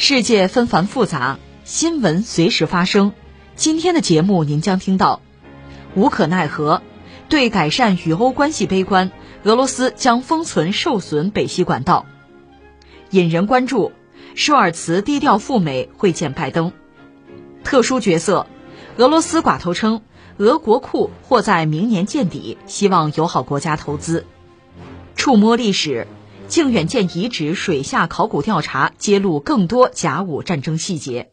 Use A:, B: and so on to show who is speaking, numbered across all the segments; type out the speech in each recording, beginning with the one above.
A: 世界纷繁复杂，新闻随时发生。今天的节目您将听到：无可奈何，对改善与欧关系悲观，俄罗斯将封存受损北溪管道。引人关注，舒尔茨低调赴美会见拜登。特殊角色，俄罗斯寡头称，俄国库或在明年见底，希望友好国家投资。触摸历史。靖远舰遗址水下考古调查揭露更多甲午战争细节，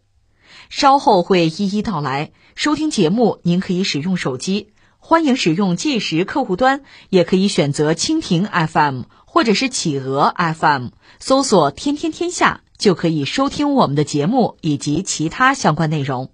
A: 稍后会一一道来。收听节目，您可以使用手机，欢迎使用计时客户端，也可以选择蜻蜓 FM 或者是企鹅 FM，搜索“天天天下”就可以收听我们的节目以及其他相关内容。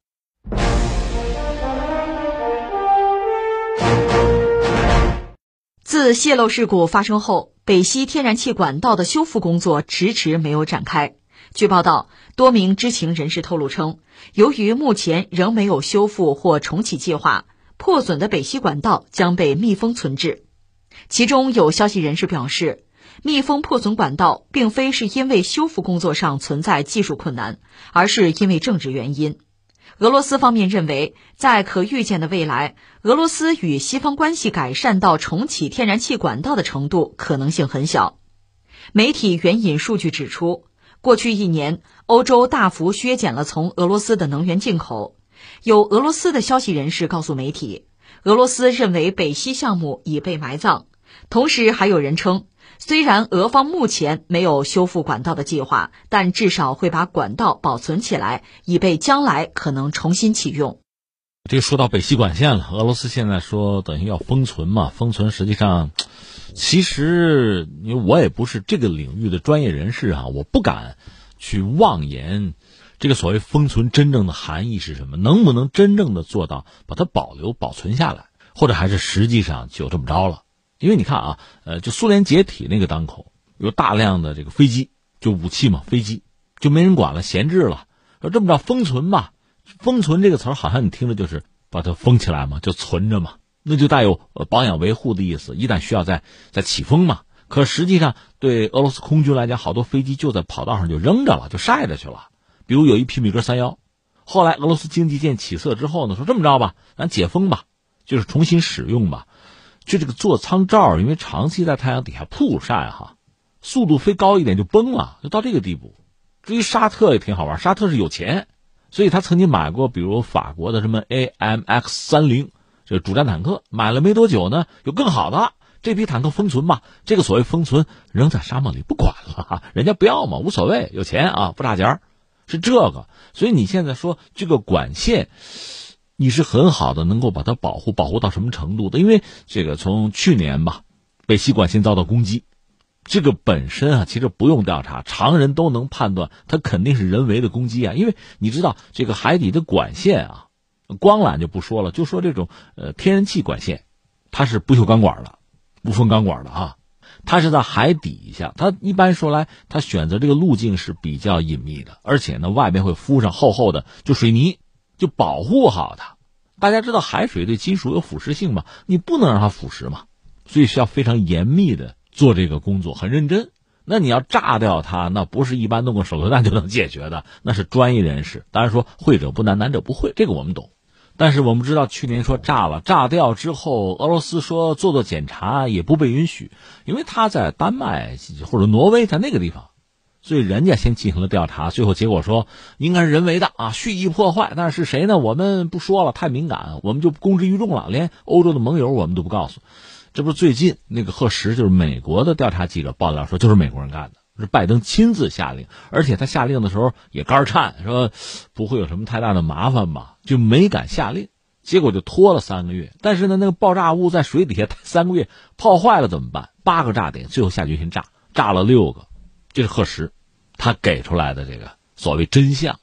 A: 自泄漏事故发生后，北溪天然气管道的修复工作迟迟没有展开。据报道，多名知情人士透露称，由于目前仍没有修复或重启计划，破损的北溪管道将被密封存置。其中有消息人士表示，密封破损管道并非是因为修复工作上存在技术困难，而是因为政治原因。俄罗斯方面认为，在可预见的未来，俄罗斯与西方关系改善到重启天然气管道的程度可能性很小。媒体援引数据指出，过去一年，欧洲大幅削减了从俄罗斯的能源进口。有俄罗斯的消息人士告诉媒体，俄罗斯认为北溪项目已被埋葬。同时，还有人称。虽然俄方目前没有修复管道的计划，但至少会把管道保存起来，以备将来可能重新启用。
B: 这说到北溪管线了，俄罗斯现在说等于要封存嘛？封存实际上，其实因为我也不是这个领域的专业人士啊，我不敢去妄言这个所谓封存真正的含义是什么，能不能真正的做到把它保留保存下来，或者还是实际上就这么着了？因为你看啊，呃，就苏联解体那个当口，有大量的这个飞机，就武器嘛，飞机就没人管了，闲置了。说这么着封存吧，封存这个词儿好像你听着就是把它封起来嘛，就存着嘛，那就带有保养维护的意思。一旦需要再再起风嘛。可实际上对俄罗斯空军来讲，好多飞机就在跑道上就扔着了，就晒着去了。比如有一批米格三幺，后来俄罗斯经济舰起色之后呢，说这么着吧，咱解封吧，就是重新使用吧。就这个座舱罩，因为长期在太阳底下曝晒哈，速度飞高一点就崩了，就到这个地步。至于沙特也挺好玩，沙特是有钱，所以他曾经买过，比如法国的什么 AMX 三零这主战坦克，买了没多久呢，有更好的这批坦克封存吧。这个所谓封存，扔在沙漠里不管了，人家不要嘛，无所谓，有钱啊，不差钱是这个。所以你现在说这个管线。你是很好的，能够把它保护，保护到什么程度的？因为这个从去年吧，北溪管线遭到攻击，这个本身啊，其实不用调查，常人都能判断，它肯定是人为的攻击啊。因为你知道，这个海底的管线啊，光缆就不说了，就说这种呃天然气管线，它是不锈钢管的，无缝钢管的啊，它是在海底下，它一般说来，它选择这个路径是比较隐秘的，而且呢，外面会敷上厚厚的就水泥。就保护好它，大家知道海水对金属有腐蚀性嘛？你不能让它腐蚀嘛，所以需要非常严密的做这个工作，很认真。那你要炸掉它，那不是一般弄个手榴弹就能解决的，那是专业人士。当然说会者不难，难者不会，这个我们懂。但是我们知道，去年说炸了，炸掉之后，俄罗斯说做做检查也不被允许，因为他在丹麦或者挪威，在那个地方。所以人家先进行了调查，最后结果说应该是人为的啊，蓄意破坏。但是谁呢？我们不说了，太敏感，我们就公之于众了。连欧洲的盟友我们都不告诉。这不是最近那个赫什，就是美国的调查记者爆料说，就是美国人干的，是拜登亲自下令，而且他下令的时候也肝颤，说不会有什么太大的麻烦吧，就没敢下令。结果就拖了三个月。但是呢，那个爆炸物在水底下三个月泡坏了怎么办？八个炸点，最后下决心炸，炸了六个。这是赫什，他给出来的这个所谓真相，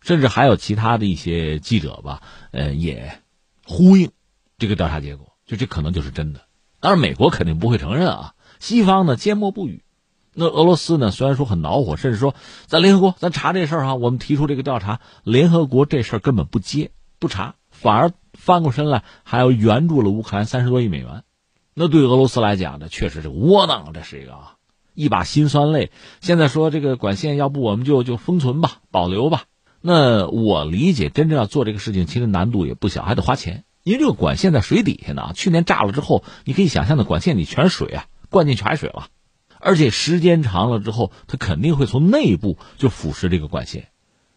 B: 甚至还有其他的一些记者吧，呃，也呼应这个调查结果，就这可能就是真的。当然，美国肯定不会承认啊，西方呢缄默不语。那俄罗斯呢，虽然说很恼火，甚至说在联合国咱查这事儿哈，我们提出这个调查，联合国这事儿根本不接不查，反而翻过身来还要援助了乌克兰三十多亿美元。那对俄罗斯来讲呢，确实是窝囊，这是一个啊，一把辛酸泪。现在说这个管线，要不我们就就封存吧，保留吧。那我理解，真正要做这个事情，其实难度也不小，还得花钱。因为这个管线在水底下呢，去年炸了之后，你可以想象的管线里全是水啊，灌进去海水了，而且时间长了之后，它肯定会从内部就腐蚀这个管线。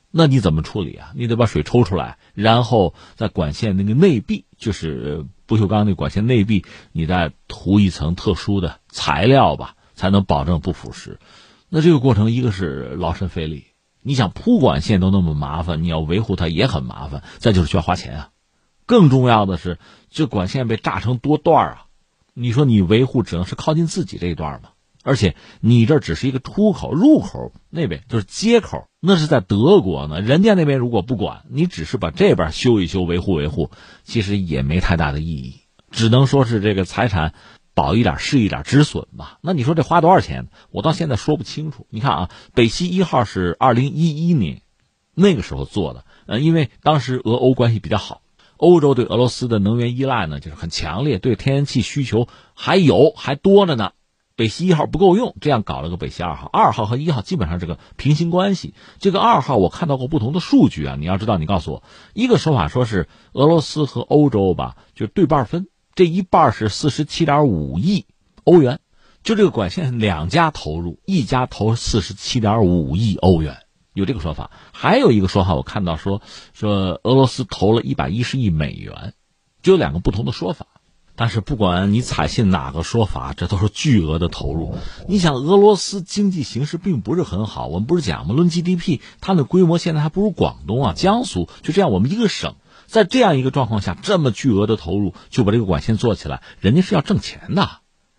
B: 那你怎么处理啊？你得把水抽出来，然后在管线那个内壁，就是不锈钢那管线内壁，你再涂一层特殊的材料吧，才能保证不腐蚀。那这个过程一个是劳神费力。你想铺管线都那么麻烦，你要维护它也很麻烦，再就是需要花钱啊。更重要的是，这管线被炸成多段啊，你说你维护只能是靠近自己这一段吗？而且你这只是一个出口入口那边就是接口，那是在德国呢，人家那边如果不管你，只是把这边修一修、维护维护，其实也没太大的意义，只能说是这个财产。保一点是一点止损吧。那你说这花多少钱？我到现在说不清楚。你看啊，北溪一号是二零一一年那个时候做的，呃，因为当时俄欧关系比较好，欧洲对俄罗斯的能源依赖呢就是很强烈，对天然气需求还有还多着呢。北溪一号不够用，这样搞了个北溪二号，二号和一号基本上这个平行关系。这个二号我看到过不同的数据啊，你要知道，你告诉我一个说法，说是俄罗斯和欧洲吧，就对半分。这一半是四十七点五亿欧元，就这个管线两家投入，一家投四十七点五亿欧元，有这个说法。还有一个说法，我看到说说俄罗斯投了一百一十亿美元，就有两个不同的说法。但是不管你采信哪个说法，这都是巨额的投入。你想，俄罗斯经济形势并不是很好，我们不是讲吗？论 GDP，它的规模现在还不如广东啊、江苏，就这样，我们一个省。在这样一个状况下，这么巨额的投入就把这个管线做起来，人家是要挣钱的，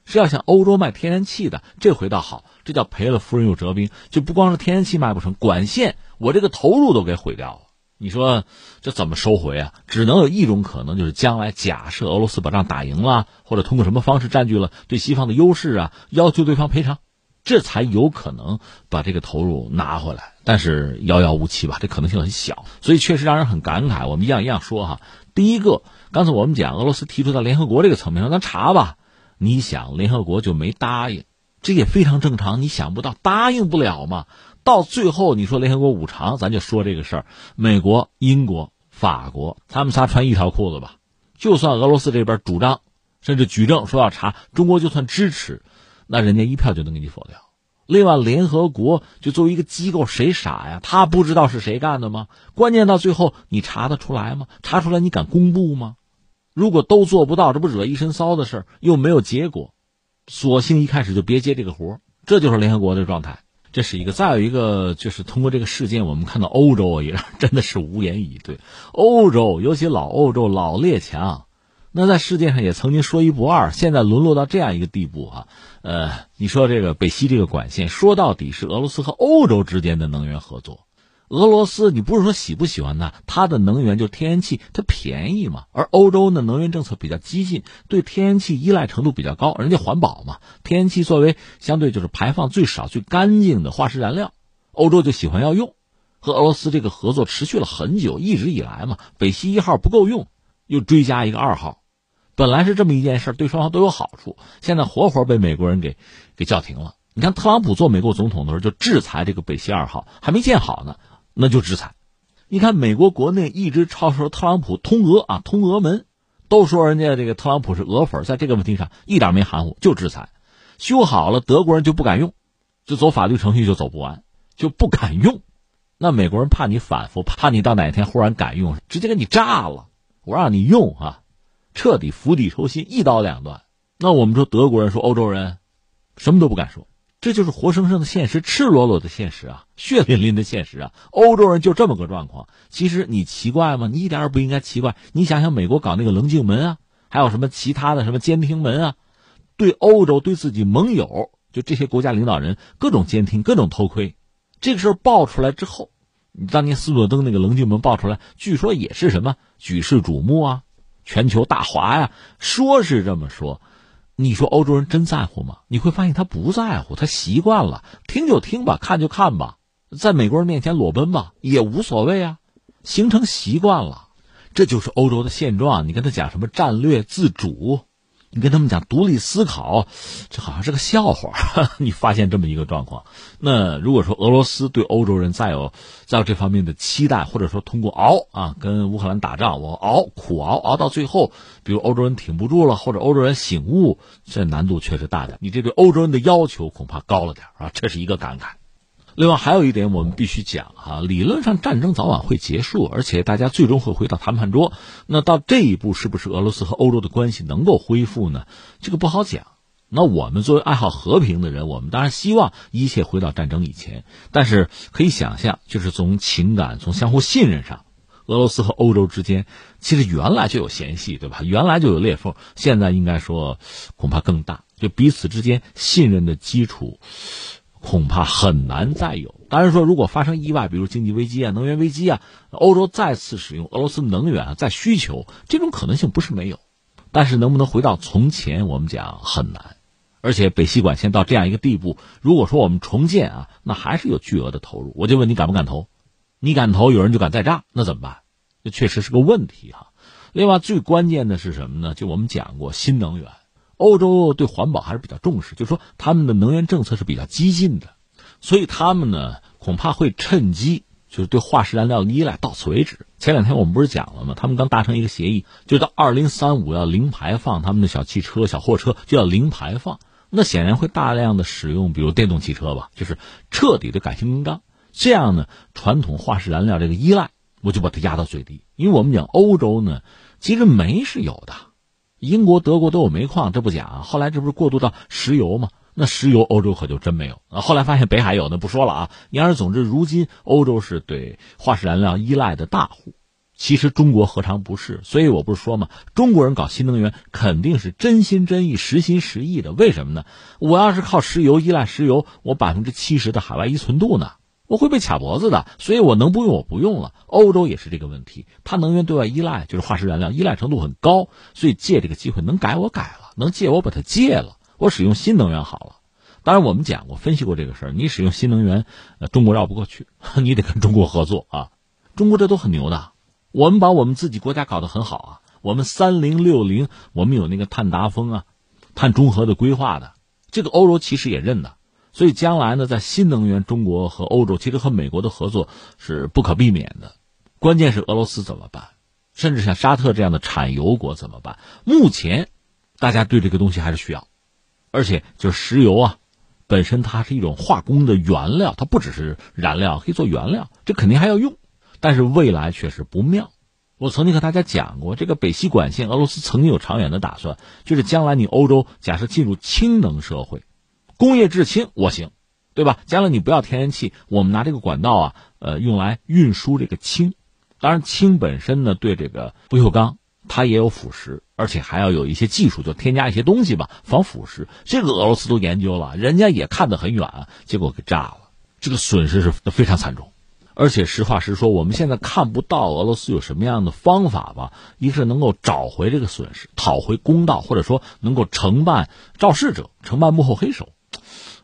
B: 是要向欧洲卖天然气的。这回倒好，这叫赔了夫人又折兵，就不光是天然气卖不成，管线我这个投入都给毁掉了。你说这怎么收回啊？只能有一种可能，就是将来假设俄罗斯把仗打赢了，或者通过什么方式占据了对西方的优势啊，要求对方赔偿。这才有可能把这个投入拿回来，但是遥遥无期吧，这可能性很小，所以确实让人很感慨。我们一样一样说哈，第一个，刚才我们讲俄罗斯提出到联合国这个层面上，咱查吧，你想联合国就没答应，这也非常正常。你想不到答应不了嘛？到最后你说联合国五常，咱就说这个事儿，美国、英国、法国，他们仨穿一条裤子吧？就算俄罗斯这边主张，甚至举证说要查，中国就算支持。那人家一票就能给你否掉。另外，联合国就作为一个机构，谁傻呀？他不知道是谁干的吗？关键到最后，你查得出来吗？查出来你敢公布吗？如果都做不到，这不惹一身骚的事儿，又没有结果，索性一开始就别接这个活这就是联合国的状态。这是一个。再有一个，就是通过这个事件，我们看到欧洲也 真的是无言以对。欧洲，尤其老欧洲、老列强。那在世界上也曾经说一不二，现在沦落到这样一个地步啊，呃，你说这个北溪这个管线，说到底是俄罗斯和欧洲之间的能源合作。俄罗斯你不是说喜不喜欢它，它的能源就天然气，它便宜嘛。而欧洲呢，能源政策比较激进，对天然气依赖程度比较高，人家环保嘛，天然气作为相对就是排放最少、最干净的化石燃料，欧洲就喜欢要用。和俄罗斯这个合作持续了很久，一直以来嘛，北溪一号不够用，又追加一个二号。本来是这么一件事，对双方都有好处。现在活活被美国人给给叫停了。你看，特朗普做美国总统的时候就制裁这个北溪二号，还没建好呢，那就制裁。你看，美国国内一直嘲说特朗普通俄啊，通俄门，都说人家这个特朗普是俄粉，在这个问题上一点没含糊，就制裁。修好了，德国人就不敢用，就走法律程序就走不完，就不敢用。那美国人怕你反复，怕你到哪天忽然敢用，直接给你炸了。我让你用啊。彻底釜底抽薪，一刀两断。那我们说德国人说欧洲人，什么都不敢说，这就是活生生的现实，赤裸裸的现实啊，血淋淋的现实啊。欧洲人就这么个状况。其实你奇怪吗？你一点也不应该奇怪。你想想，美国搞那个棱镜门啊，还有什么其他的什么监听门啊，对欧洲对自己盟友，就这些国家领导人各种监听、各种偷窥。这个事儿爆出来之后，当年斯诺登那个棱镜门爆出来，据说也是什么举世瞩目啊，全球大华呀，说是这么说。你说欧洲人真在乎吗？你会发现他不在乎，他习惯了，听就听吧，看就看吧，在美国人面前裸奔吧也无所谓啊，形成习惯了，这就是欧洲的现状。你跟他讲什么战略自主？你跟他们讲独立思考，这好像是个笑话。你发现这么一个状况，那如果说俄罗斯对欧洲人再有再有这方面的期待，或者说通过熬啊，跟乌克兰打仗，我熬苦熬熬到最后，比如欧洲人挺不住了，或者欧洲人醒悟，这难度确实大点。你这对欧洲人的要求恐怕高了点啊，这是一个感慨。另外还有一点，我们必须讲哈，理论上战争早晚会结束，而且大家最终会回到谈判桌。那到这一步，是不是俄罗斯和欧洲的关系能够恢复呢？这个不好讲。那我们作为爱好和平的人，我们当然希望一切回到战争以前。但是可以想象，就是从情感、从相互信任上，俄罗斯和欧洲之间其实原来就有嫌隙，对吧？原来就有裂缝，现在应该说恐怕更大，就彼此之间信任的基础。恐怕很难再有。当然说，如果发生意外，比如经济危机啊、能源危机啊，欧洲再次使用俄罗斯能源啊，在需求这种可能性不是没有，但是能不能回到从前，我们讲很难。而且北溪管线到这样一个地步，如果说我们重建啊，那还是有巨额的投入。我就问你敢不敢投？你敢投，有人就敢再炸，那怎么办？这确实是个问题哈。另外，最关键的是什么呢？就我们讲过新能源。欧洲对环保还是比较重视，就是说他们的能源政策是比较激进的，所以他们呢恐怕会趁机就是对化石燃料依赖到此为止。前两天我们不是讲了吗？他们刚达成一个协议，就到二零三五要零排放，他们的小汽车、小货车就要零排放。那显然会大量的使用，比如电动汽车吧，就是彻底的改型更刚。这样呢，传统化石燃料这个依赖我就把它压到最低。因为我们讲欧洲呢，其实煤是有的。英国、德国都有煤矿，这不假。后来这不是过渡到石油吗？那石油欧洲可就真没有啊。后来发现北海有，那不说了啊。言而总之，如今欧洲是对化石燃料依赖的大户，其实中国何尝不是？所以我不是说嘛，中国人搞新能源肯定是真心真意、实心实意的。为什么呢？我要是靠石油依赖石油，我百分之七十的海外依存度呢？我会被卡脖子的，所以我能不用我不用了。欧洲也是这个问题，它能源对外依赖就是化石燃料依赖程度很高，所以借这个机会能改我改了，能借我把它借了，我使用新能源好了。当然我们讲过分析过这个事儿，你使用新能源，呃，中国绕不过去，你得跟中国合作啊。中国这都很牛的，我们把我们自己国家搞得很好啊，我们三零六零，我们有那个碳达峰啊，碳中和的规划的，这个欧洲其实也认的。所以将来呢，在新能源，中国和欧洲其实和美国的合作是不可避免的。关键是俄罗斯怎么办？甚至像沙特这样的产油国怎么办？目前，大家对这个东西还是需要，而且就是石油啊，本身它是一种化工的原料，它不只是燃料，可以做原料，这肯定还要用。但是未来确实不妙。我曾经和大家讲过，这个北溪管线，俄罗斯曾经有长远的打算，就是将来你欧洲假设进入氢能社会。工业制氢我行，对吧？将来你不要天然气，我们拿这个管道啊，呃，用来运输这个氢。当然，氢本身呢，对这个不锈钢它也有腐蚀，而且还要有一些技术，就添加一些东西吧，防腐蚀。这个俄罗斯都研究了，人家也看得很远，结果给炸了，这个损失是非常惨重。而且实话实说，我们现在看不到俄罗斯有什么样的方法吧？一是能够找回这个损失，讨回公道，或者说能够承办肇事者，承办幕后黑手。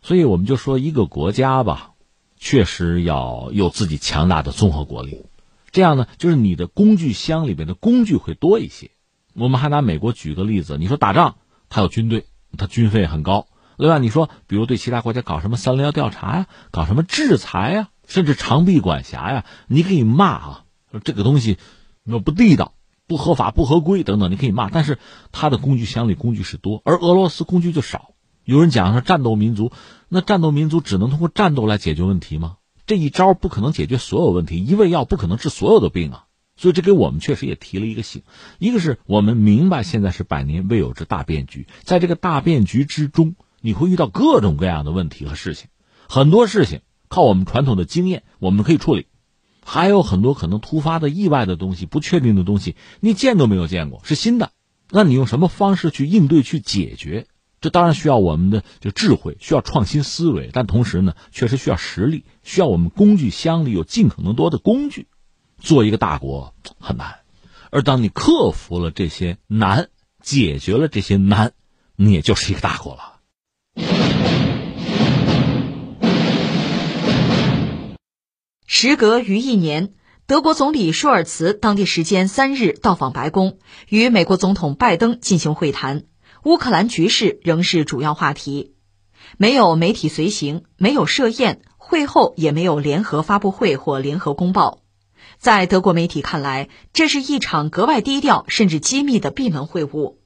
B: 所以我们就说，一个国家吧，确实要有自己强大的综合国力，这样呢，就是你的工具箱里面的工具会多一些。我们还拿美国举个例子，你说打仗，他有军队，他军费很高。另外，你说，比如对其他国家搞什么三零幺调查呀，搞什么制裁呀，甚至长臂管辖呀，你可以骂啊，这个东西那不地道、不合法、不合规等等，你可以骂。但是他的工具箱里工具是多，而俄罗斯工具就少。有人讲说战斗民族，那战斗民族只能通过战斗来解决问题吗？这一招不可能解决所有问题，一味药不可能治所有的病啊。所以这给我们确实也提了一个醒，一个是我们明白现在是百年未有之大变局，在这个大变局之中，你会遇到各种各样的问题和事情，很多事情靠我们传统的经验我们可以处理，还有很多可能突发的意外的东西、不确定的东西，你见都没有见过，是新的，那你用什么方式去应对、去解决？这当然需要我们的就智慧，需要创新思维，但同时呢，确实需要实力，需要我们工具箱里有尽可能多的工具。做一个大国很难，而当你克服了这些难，解决了这些难，你也就是一个大国了。
A: 时隔逾一年，德国总理舒尔茨当地时间三日到访白宫，与美国总统拜登进行会谈。乌克兰局势仍是主要话题，没有媒体随行，没有设宴，会后也没有联合发布会或联合公报。在德国媒体看来，这是一场格外低调甚至机密的闭门会晤。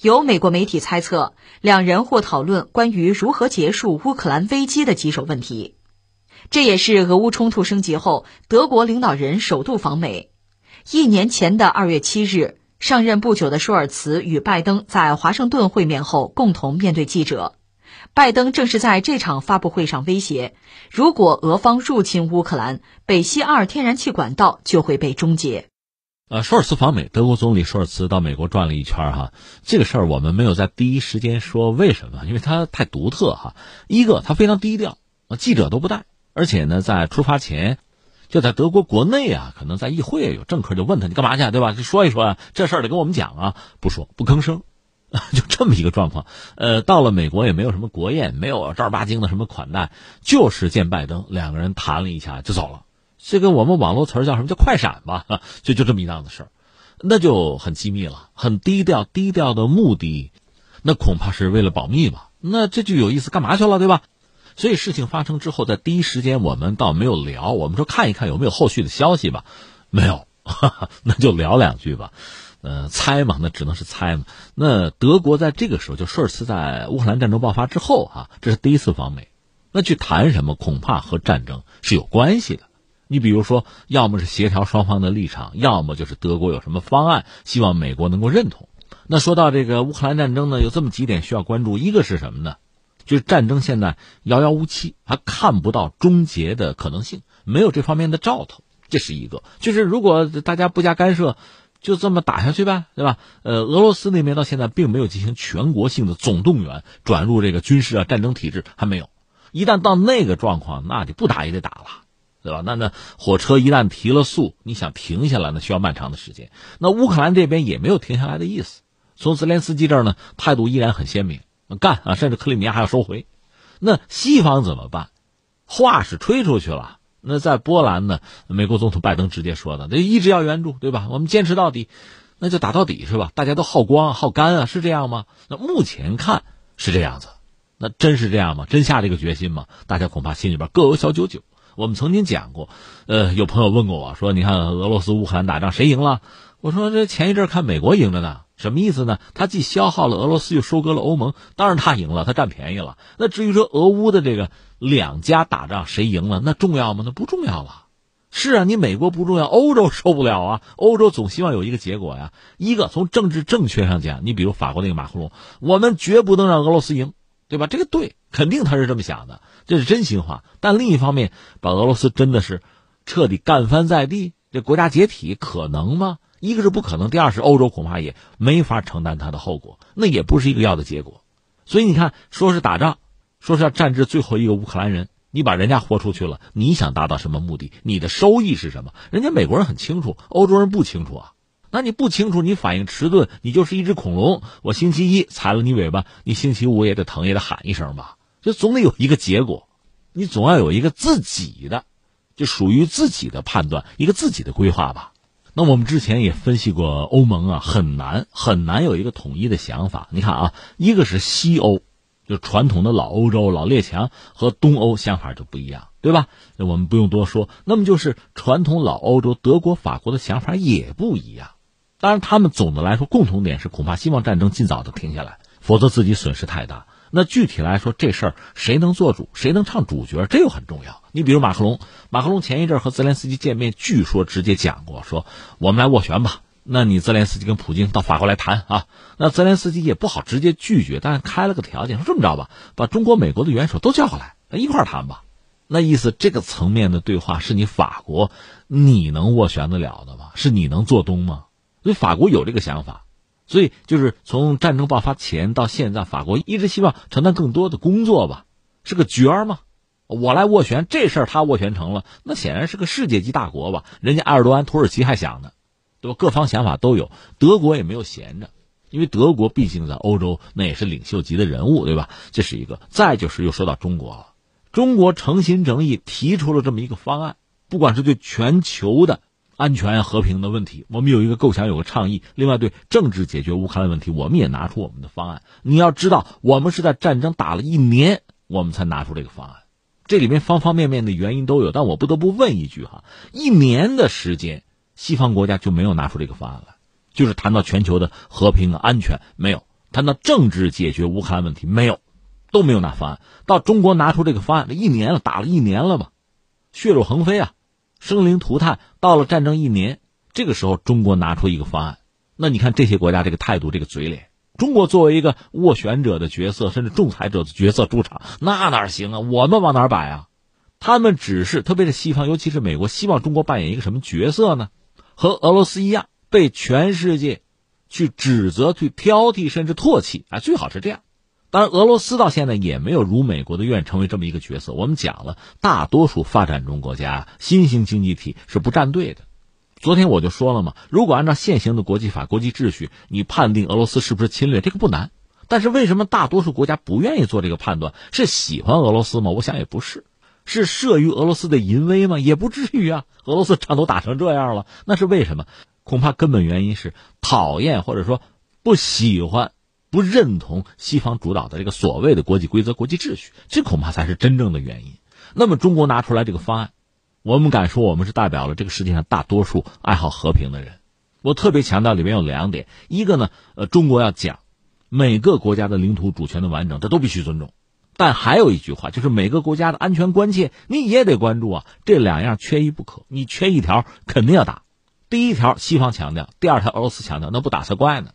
A: 有美国媒体猜测，两人或讨论关于如何结束乌克兰危机的棘手问题。这也是俄乌冲突升级后，德国领导人首度访美。一年前的二月七日。上任不久的舒尔茨与拜登在华盛顿会面后，共同面对记者。拜登正是在这场发布会上威胁，如果俄方入侵乌克兰，北溪二天然气管道就会被终结。
B: 呃，舒尔茨访美，德国总理舒尔茨到美国转了一圈哈，这个事儿我们没有在第一时间说为什么，因为他太独特哈。一个，他非常低调，记者都不带，而且呢，在出发前。就在德国国内啊，可能在议会有政客就问他你干嘛去，对吧？就说一说啊，这事儿得跟我们讲啊，不说不吭声，就这么一个状况。呃，到了美国也没有什么国宴，没有正儿八经的什么款待，就是见拜登，两个人谈了一下就走了。这个我们网络词儿叫什么叫快闪吧？就就这么一档子事儿，那就很机密了，很低调。低调的目的，那恐怕是为了保密吧？那这就有意思，干嘛去了，对吧？所以事情发生之后，在第一时间我们倒没有聊，我们说看一看有没有后续的消息吧，没有，那就聊两句吧，呃，猜嘛，那只能是猜嘛。那德国在这个时候，就舒尔茨在乌克兰战争爆发之后啊，这是第一次访美，那去谈什么，恐怕和战争是有关系的。你比如说，要么是协调双方的立场，要么就是德国有什么方案，希望美国能够认同。那说到这个乌克兰战争呢，有这么几点需要关注，一个是什么呢？就是战争现在遥遥无期，还看不到终结的可能性，没有这方面的兆头，这是一个。就是如果大家不加干涉，就这么打下去呗，对吧？呃，俄罗斯那边到现在并没有进行全国性的总动员，转入这个军事啊战争体制还没有。一旦到那个状况，那就不打也得打了，对吧？那那火车一旦提了速，你想停下来，那需要漫长的时间。那乌克兰这边也没有停下来的意思，从泽连斯基这儿呢，态度依然很鲜明。干啊！甚至克里米亚还要收回，那西方怎么办？话是吹出去了。那在波兰呢？美国总统拜登直接说的，这一直要援助，对吧？我们坚持到底，那就打到底，是吧？大家都耗光耗干啊，是这样吗？那目前看是这样子，那真是这样吗？真下这个决心吗？大家恐怕心里边各有小九九。我们曾经讲过，呃，有朋友问过我说：“你看俄罗斯乌克兰打仗谁赢了？”我说：“这前一阵看美国赢着呢。”什么意思呢？他既消耗了俄罗斯，又收割了欧盟，当然他赢了，他占便宜了。那至于说俄乌的这个两家打仗谁赢了，那重要吗？那不重要了。是啊，你美国不重要，欧洲受不了啊。欧洲总希望有一个结果呀。一个从政治正确上讲，你比如法国那个马克龙，我们绝不能让俄罗斯赢，对吧？这个对，肯定他是这么想的，这是真心话。但另一方面，把俄罗斯真的是彻底干翻在地，这国家解体可能吗？一个是不可能，第二是欧洲恐怕也没法承担它的后果，那也不是一个要的结果。所以你看，说是打仗，说是要战至最后一个乌克兰人，你把人家豁出去了，你想达到什么目的？你的收益是什么？人家美国人很清楚，欧洲人不清楚啊。那你不清楚，你反应迟钝，你就是一只恐龙。我星期一踩了你尾巴，你星期五也得疼，也得喊一声吧。就总得有一个结果，你总要有一个自己的，就属于自己的判断，一个自己的规划吧。那我们之前也分析过，欧盟啊很难很难有一个统一的想法。你看啊，一个是西欧，就传统的老欧洲老列强和东欧想法就不一样，对吧？那我们不用多说。那么就是传统老欧洲德国、法国的想法也不一样。当然，他们总的来说共同点是恐怕希望战争尽早的停下来，否则自己损失太大。那具体来说，这事儿谁能做主，谁能唱主角，这又很重要。你比如马克龙，马克龙前一阵和泽连斯基见面，据说直接讲过，说我们来斡旋吧。那你泽连斯基跟普京到法国来谈啊？那泽连斯基也不好直接拒绝，但是开了个条件，说这么着吧，把中国、美国的元首都叫过来，一块谈吧。那意思，这个层面的对话是你法国你能斡旋得了的吗？是你能做东吗？所以法国有这个想法。所以就是从战争爆发前到现在，法国一直希望承担更多的工作吧，是个角儿嘛。我来斡旋这事儿，他斡旋成了，那显然是个世界级大国吧？人家埃尔多安、土耳其还想呢，对吧？各方想法都有，德国也没有闲着，因为德国毕竟在欧洲那也是领袖级的人物，对吧？这是一个。再就是又说到中国了，中国诚心诚意提出了这么一个方案，不管是对全球的安全和平的问题，我们有一个构想，有个倡议；另外对政治解决乌克兰问题，我们也拿出我们的方案。你要知道，我们是在战争打了一年，我们才拿出这个方案。这里面方方面面的原因都有，但我不得不问一句哈：一年的时间，西方国家就没有拿出这个方案来，就是谈到全球的和平安全没有，谈到政治解决乌克兰问题没有，都没有拿方案。到中国拿出这个方案，一年了，打了一年了吧，血肉横飞啊，生灵涂炭。到了战争一年，这个时候中国拿出一个方案，那你看这些国家这个态度，这个嘴脸。中国作为一个斡旋者的角色，甚至仲裁者的角色出场，那哪行啊？我们往哪摆啊？他们只是，特别是西方，尤其是美国，希望中国扮演一个什么角色呢？和俄罗斯一样，被全世界去指责、去挑剔，甚至唾弃啊！最好是这样。当然，俄罗斯到现在也没有如美国的愿成为这么一个角色。我们讲了，大多数发展中国家、新兴经济体是不站队的。昨天我就说了嘛，如果按照现行的国际法、国际秩序，你判定俄罗斯是不是侵略，这个不难。但是为什么大多数国家不愿意做这个判断？是喜欢俄罗斯吗？我想也不是。是慑于俄罗斯的淫威吗？也不至于啊。俄罗斯仗都打成这样了，那是为什么？恐怕根本原因是讨厌或者说不喜欢、不认同西方主导的这个所谓的国际规则、国际秩序，这恐怕才是真正的原因。那么中国拿出来这个方案。我们敢说，我们是代表了这个世界上大多数爱好和平的人。我特别强调里面有两点：一个呢，呃，中国要讲每个国家的领土主权的完整，这都必须尊重；但还有一句话，就是每个国家的安全关切你也得关注啊。这两样缺一不可，你缺一条肯定要打。第一条西方强调，第二条俄罗斯强调，那不打才怪呢。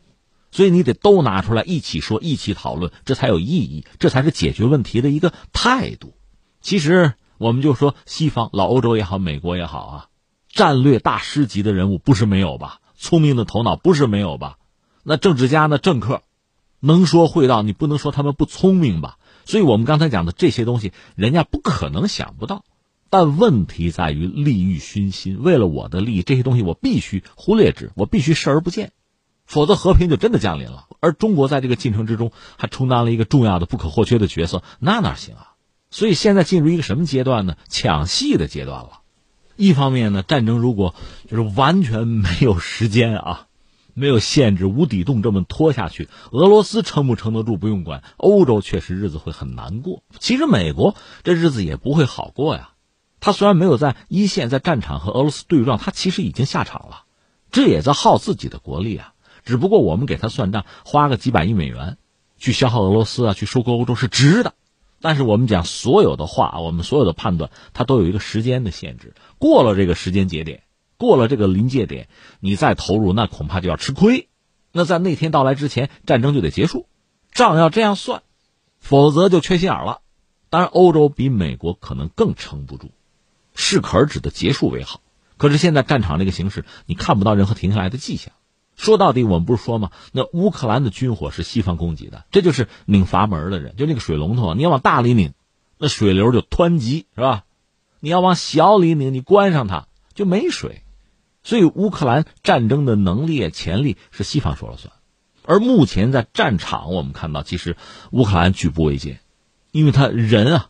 B: 所以你得都拿出来一起说，一起讨论，这才有意义，这才是解决问题的一个态度。其实。我们就说西方老欧洲也好，美国也好啊，战略大师级的人物不是没有吧？聪明的头脑不是没有吧？那政治家呢？政客能说会道，你不能说他们不聪明吧？所以我们刚才讲的这些东西，人家不可能想不到。但问题在于利欲熏心，为了我的利益，这些东西我必须忽略之，我必须视而不见，否则和平就真的降临了。而中国在这个进程之中还充当了一个重要的、不可或缺的角色，那哪行啊？所以现在进入一个什么阶段呢？抢戏的阶段了。一方面呢，战争如果就是完全没有时间啊，没有限制，无底洞这么拖下去，俄罗斯撑不撑得住不用管，欧洲确实日子会很难过。其实美国这日子也不会好过呀。他虽然没有在一线在战场和俄罗斯对撞，他其实已经下场了，这也在耗自己的国力啊。只不过我们给他算账，花个几百亿美元去消耗俄罗斯啊，去收购欧洲是值的。但是我们讲所有的话，我们所有的判断，它都有一个时间的限制。过了这个时间节点，过了这个临界点，你再投入，那恐怕就要吃亏。那在那天到来之前，战争就得结束，账要这样算，否则就缺心眼了。当然，欧洲比美国可能更撑不住，适可而止的结束为好。可是现在战场这个形势，你看不到任何停下来的迹象。说到底，我们不是说吗？那乌克兰的军火是西方供给的，这就是拧阀门的人，就那个水龙头，你要往大里拧，那水流就湍急，是吧？你要往小里拧，你关上它就没水。所以乌克兰战争的能力、潜力是西方说了算。而目前在战场，我们看到其实乌克兰举步维艰，因为他人啊，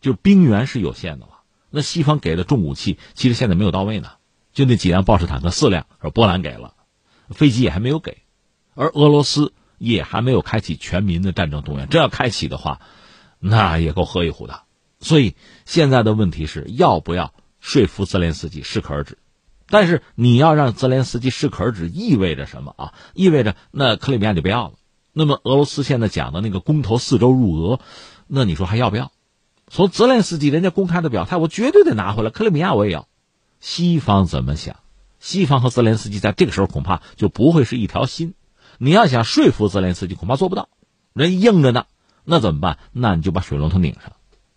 B: 就兵源是有限的嘛。那西方给的重武器，其实现在没有到位呢，就那几辆豹式坦克四辆，而波兰给了。飞机也还没有给，而俄罗斯也还没有开启全民的战争动员。这要开启的话，那也够喝一壶的。所以现在的问题是要不要说服泽连斯基适可而止？但是你要让泽连斯基适可而止，意味着什么啊？意味着那克里米亚就不要了。那么俄罗斯现在讲的那个公投四周入俄，那你说还要不要？从泽连斯基人家公开的表态，我绝对得拿回来克里米亚，我也要。西方怎么想？西方和泽连斯基在这个时候恐怕就不会是一条心。你要想说服泽连斯基，恐怕做不到，人硬着呢。那怎么办？那你就把水龙头拧上。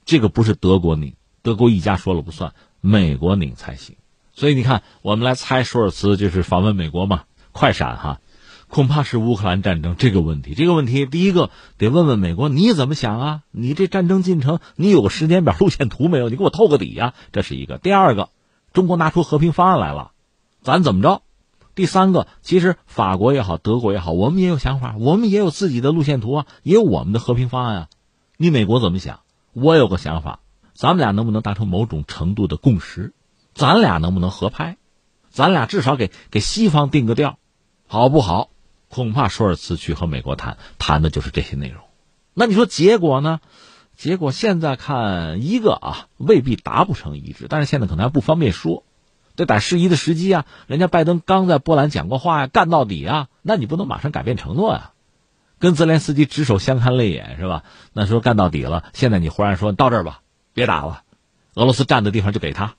B: 这个不是德国拧，德国一家说了不算，美国拧才行。所以你看，我们来猜，舒尔茨就是访问美国嘛？快闪哈，恐怕是乌克兰战争这个问题。这个问题，第一个得问问美国你怎么想啊？你这战争进程，你有个时间表、路线图没有？你给我透个底呀！这是一个。第二个，中国拿出和平方案来了，咱怎么着？第三个，其实法国也好，德国也好，我们也有想法，我们也有自己的路线图啊，也有我们的和平方案啊。你美国怎么想？我有个想法，咱们俩能不能达成某种程度的共识？咱俩能不能合拍？咱俩至少给给西方定个调，好不好？恐怕舒尔茨去和美国谈，谈的就是这些内容。那你说结果呢？结果现在看一个啊，未必达不成一致，但是现在可能还不方便说。得打适宜的时机啊！人家拜登刚在波兰讲过话呀，干到底啊！那你不能马上改变承诺呀，跟泽连斯基执手相看泪眼是吧？那时候干到底了，现在你忽然说到这儿吧，别打了，俄罗斯占的地方就给他，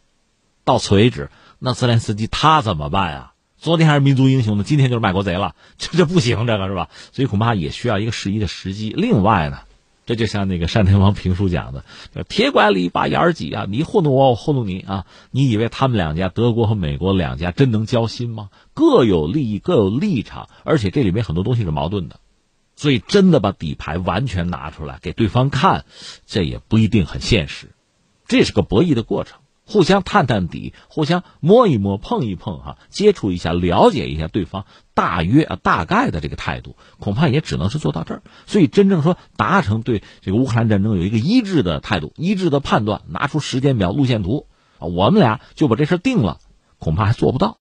B: 到此为止。那泽连斯基他怎么办啊？昨天还是民族英雄呢，今天就是卖国贼了，这这不行，这个是吧？所以恐怕也需要一个适宜的时机。另外呢。这就像那个单田芳评书讲的，铁拐李把眼儿挤啊！你糊弄我，我糊弄你啊！你以为他们两家，德国和美国两家真能交心吗？各有利益，各有立场，而且这里面很多东西是矛盾的，所以真的把底牌完全拿出来给对方看，这也不一定很现实。这是个博弈的过程。互相探探底，互相摸一摸、碰一碰，哈，接触一下，了解一下对方大约啊、大概的这个态度，恐怕也只能是做到这儿。所以，真正说达成对这个乌克兰战争有一个一致的态度、一致的判断，拿出时间表、路线图啊，我们俩就把这事定了，恐怕还做不到。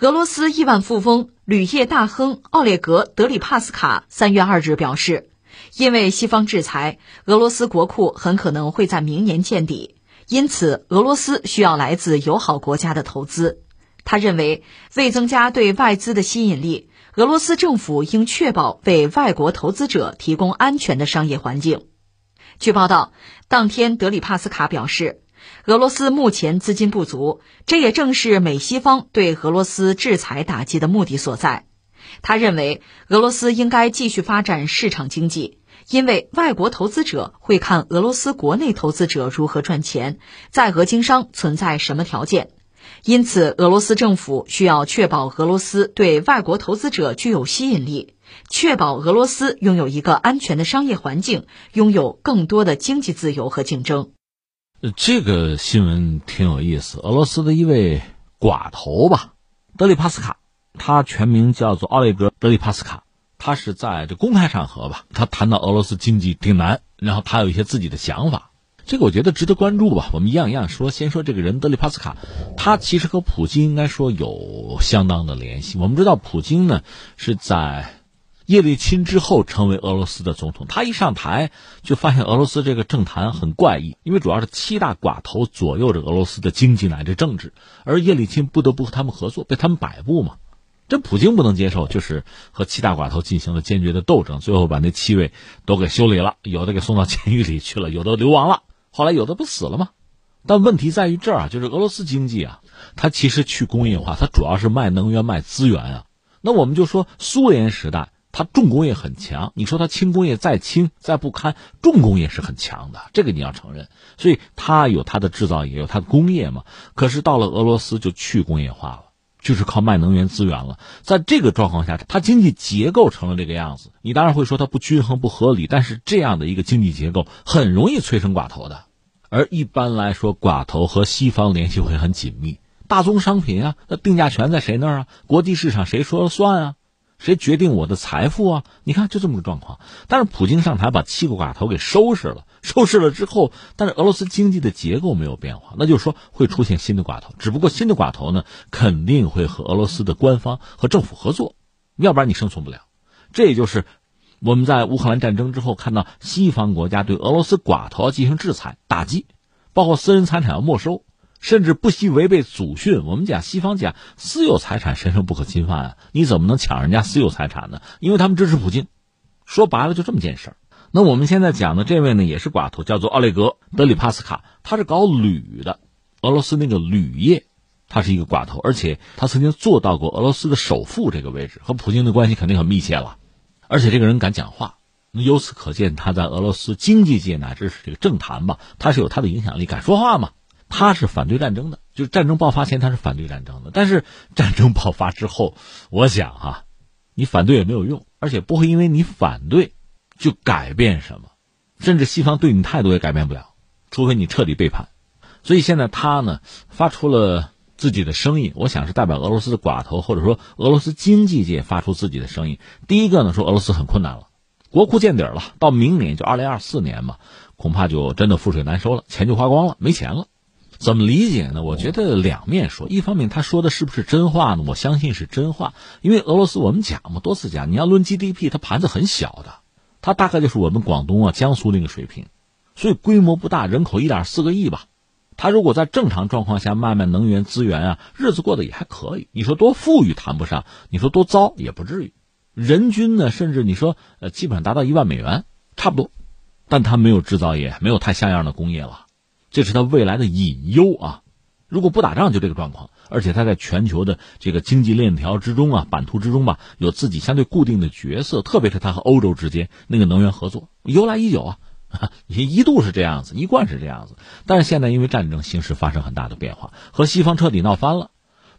A: 俄罗斯亿万富翁、铝业大亨奥列格·德里帕斯卡三月二日表示，因为西方制裁，俄罗斯国库很可能会在明年见底，因此俄罗斯需要来自友好国家的投资。他认为，为增加对外资的吸引力，俄罗斯政府应确保为外国投资者提供安全的商业环境。据报道，当天德里帕斯卡表示。俄罗斯目前资金不足，这也正是美西方对俄罗斯制裁打击的目的所在。他认为，俄罗斯应该继续发展市场经济，因为外国投资者会看俄罗斯国内投资者如何赚钱，在俄经商存在什么条件。因此，俄罗斯政府需要确保俄罗斯对外国投资者具有吸引力，确保俄罗斯拥有一个安全的商业环境，拥有更多的经济自由和竞争。
B: 这个新闻挺有意思。俄罗斯的一位寡头吧，德里帕斯卡，他全名叫做奥列格·德里帕斯卡。他是在这公开场合吧，他谈到俄罗斯经济挺难，然后他有一些自己的想法。这个我觉得值得关注吧。我们一样一样说，先说这个人德里帕斯卡，他其实和普京应该说有相当的联系。我们知道，普京呢是在。叶利钦之后成为俄罗斯的总统，他一上台就发现俄罗斯这个政坛很怪异，因为主要是七大寡头左右着俄罗斯的经济乃至政治，而叶利钦不得不和他们合作，被他们摆布嘛。这普京不能接受，就是和七大寡头进行了坚决的斗争，最后把那七位都给修理了，有的给送到监狱里去了，有的流亡了，后来有的不死了吗？但问题在于这儿啊，就是俄罗斯经济啊，它其实去工业化，它主要是卖能源、卖资源啊。那我们就说苏联时代。它重工业很强，你说它轻工业再轻再不堪，重工业是很强的，这个你要承认。所以它有它的制造业，有它的工业嘛。可是到了俄罗斯就去工业化了，就是靠卖能源资源了。在这个状况下，它经济结构成了这个样子。你当然会说它不均衡不合理，但是这样的一个经济结构很容易催生寡头的。而一般来说，寡头和西方联系会很紧密。大宗商品啊，那定价权在谁那儿啊？国际市场谁说了算啊？谁决定我的财富啊？你看，就这么个状况。但是普京上台把七个寡头给收拾了，收拾了之后，但是俄罗斯经济的结构没有变化，那就是说会出现新的寡头。只不过新的寡头呢，肯定会和俄罗斯的官方和政府合作，要不然你生存不了。这也就是我们在乌克兰战争之后看到西方国家对俄罗斯寡头进行制裁打击，包括私人财产要没收。甚至不惜违背祖训。我们讲西方讲私有财产神圣不可侵犯啊，你怎么能抢人家私有财产呢？因为他们支持普京。说白了就这么件事儿。那我们现在讲的这位呢，也是寡头，叫做奥列格·德里帕斯卡，他是搞铝的，俄罗斯那个铝业，他是一个寡头，而且他曾经做到过俄罗斯的首富这个位置，和普京的关系肯定很密切了。而且这个人敢讲话，由此可见，他在俄罗斯经济界乃至是这个政坛吧，他是有他的影响力，敢说话嘛。他是反对战争的，就是战争爆发前他是反对战争的。但是战争爆发之后，我想哈，你反对也没有用，而且不会因为你反对就改变什么，甚至西方对你态度也改变不了，除非你彻底背叛。所以现在他呢发出了自己的声音，我想是代表俄罗斯的寡头或者说俄罗斯经济界发出自己的声音。第一个呢说俄罗斯很困难了，国库见底了，到明年就二零二四年嘛，恐怕就真的覆水难收了，钱就花光了，没钱了。怎么理解呢？我觉得两面说。一方面，他说的是不是真话呢？我相信是真话，因为俄罗斯我们讲嘛，多次讲，你要论 GDP，它盘子很小的，它大概就是我们广东啊、江苏那个水平，所以规模不大，人口一点四个亿吧。他如果在正常状况下卖卖能源资源啊，日子过得也还可以。你说多富裕谈不上，你说多糟也不至于。人均呢，甚至你说呃，基本上达到一万美元，差不多。但他没有制造业，没有太像样的工业了。这是他未来的隐忧啊！如果不打仗就这个状况，而且他在全球的这个经济链条之中啊、版图之中吧，有自己相对固定的角色，特别是他和欧洲之间那个能源合作，由来已久啊，也一度是这样子，一贯是这样子。但是现在因为战争形势发生很大的变化，和西方彻底闹翻了，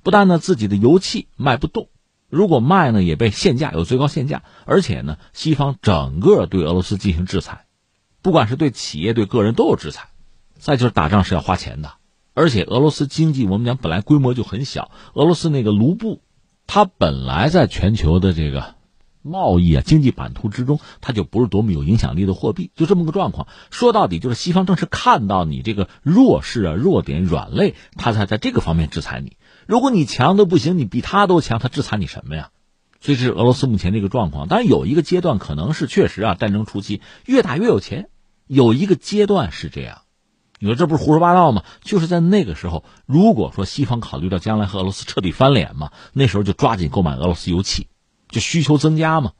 B: 不但呢自己的油气卖不动，如果卖呢也被限价，有最高限价，而且呢西方整个对俄罗斯进行制裁，不管是对企业对个人都有制裁。再就是打仗是要花钱的，而且俄罗斯经济我们讲本来规模就很小，俄罗斯那个卢布，它本来在全球的这个贸易啊经济版图之中，它就不是多么有影响力的货币，就这么个状况。说到底就是西方正是看到你这个弱势啊弱点软肋，他才在这个方面制裁你。如果你强的不行，你比他都强，他制裁你什么呀？所以这是俄罗斯目前这个状况。当然有一个阶段可能是确实啊，战争初期越打越有钱，有一个阶段是这样。你说这不是胡说八道吗？就是在那个时候，如果说西方考虑到将来和俄罗斯彻底翻脸嘛，那时候就抓紧购买俄罗斯油气，就需求增加嘛，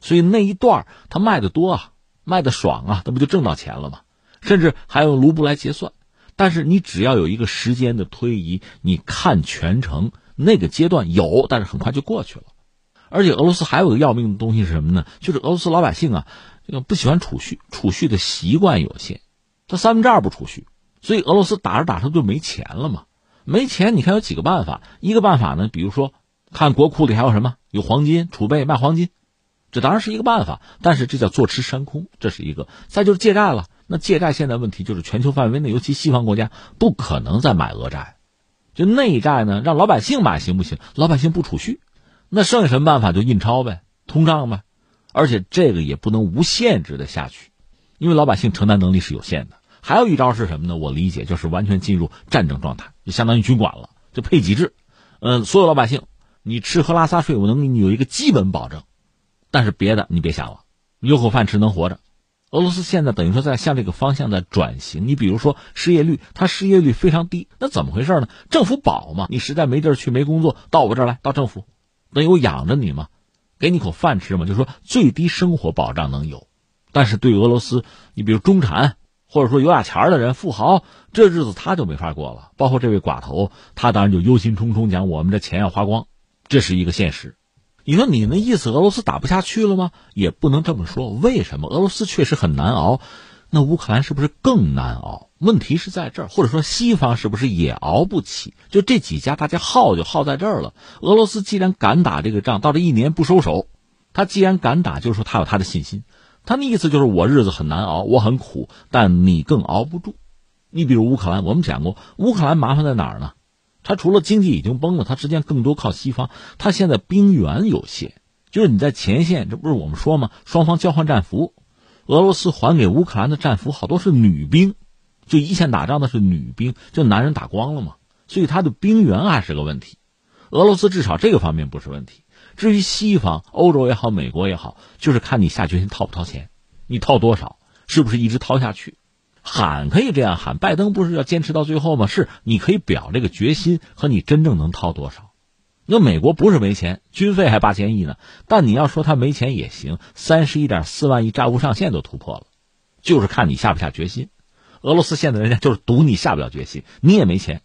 B: 所以那一段他卖的多啊，卖的爽啊，那不就挣到钱了吗？甚至还用卢布来结算。但是你只要有一个时间的推移，你看全程那个阶段有，但是很快就过去了。而且俄罗斯还有个要命的东西是什么呢？就是俄罗斯老百姓啊，这个不喜欢储蓄，储蓄的习惯有限。他三分之二不储蓄，所以俄罗斯打着打着就没钱了嘛。没钱，你看有几个办法。一个办法呢，比如说看国库里还有什么，有黄金储备，卖黄金，这当然是一个办法。但是这叫坐吃山空，这是一个。再就是借债了。那借债现在问题就是全球范围内，尤其西方国家不可能再买俄债，就内债呢，让老百姓买行不行？老百姓不储蓄，那剩下什么办法？就印钞呗，通胀呗。而且这个也不能无限制的下去。因为老百姓承担能力是有限的，还有一招是什么呢？我理解就是完全进入战争状态，就相当于军管了，就配给制。嗯，所有老百姓，你吃喝拉撒睡，我能给你有一个基本保证，但是别的你别想了，你有口饭吃能活着。俄罗斯现在等于说在向这个方向在转型。你比如说失业率，它失业率非常低，那怎么回事呢？政府保嘛，你实在没地儿去没工作，到我这儿来，到政府，等于我养着你嘛，给你口饭吃嘛，就是说最低生活保障能有。但是对俄罗斯，你比如中产，或者说有俩钱的人、富豪，这日子他就没法过了。包括这位寡头，他当然就忧心忡忡，讲我们这钱要花光，这是一个现实。你说你那意思，俄罗斯打不下去了吗？也不能这么说。为什么？俄罗斯确实很难熬，那乌克兰是不是更难熬？问题是在这儿，或者说西方是不是也熬不起？就这几家，大家耗就耗在这儿了。俄罗斯既然敢打这个仗，到这一年不收手，他既然敢打，就是说他有他的信心。他的意思就是我日子很难熬，我很苦，但你更熬不住。你比如乌克兰，我们讲过，乌克兰麻烦在哪儿呢？他除了经济已经崩了，他之间更多靠西方。他现在兵源有限，就是你在前线，这不是我们说吗？双方交换战俘，俄罗斯还给乌克兰的战俘好多是女兵，就一线打仗的是女兵，就男人打光了嘛。所以他的兵源还是个问题。俄罗斯至少这个方面不是问题。至于西方，欧洲也好，美国也好，就是看你下决心掏不掏钱，你掏多少，是不是一直掏下去？喊可以这样喊，拜登不是要坚持到最后吗？是，你可以表这个决心和你真正能掏多少。那美国不是没钱，军费还八千亿呢，但你要说他没钱也行，三十一点四万亿债务上限都突破了，就是看你下不下决心。俄罗斯现在人家就是赌你下不了决心，你也没钱，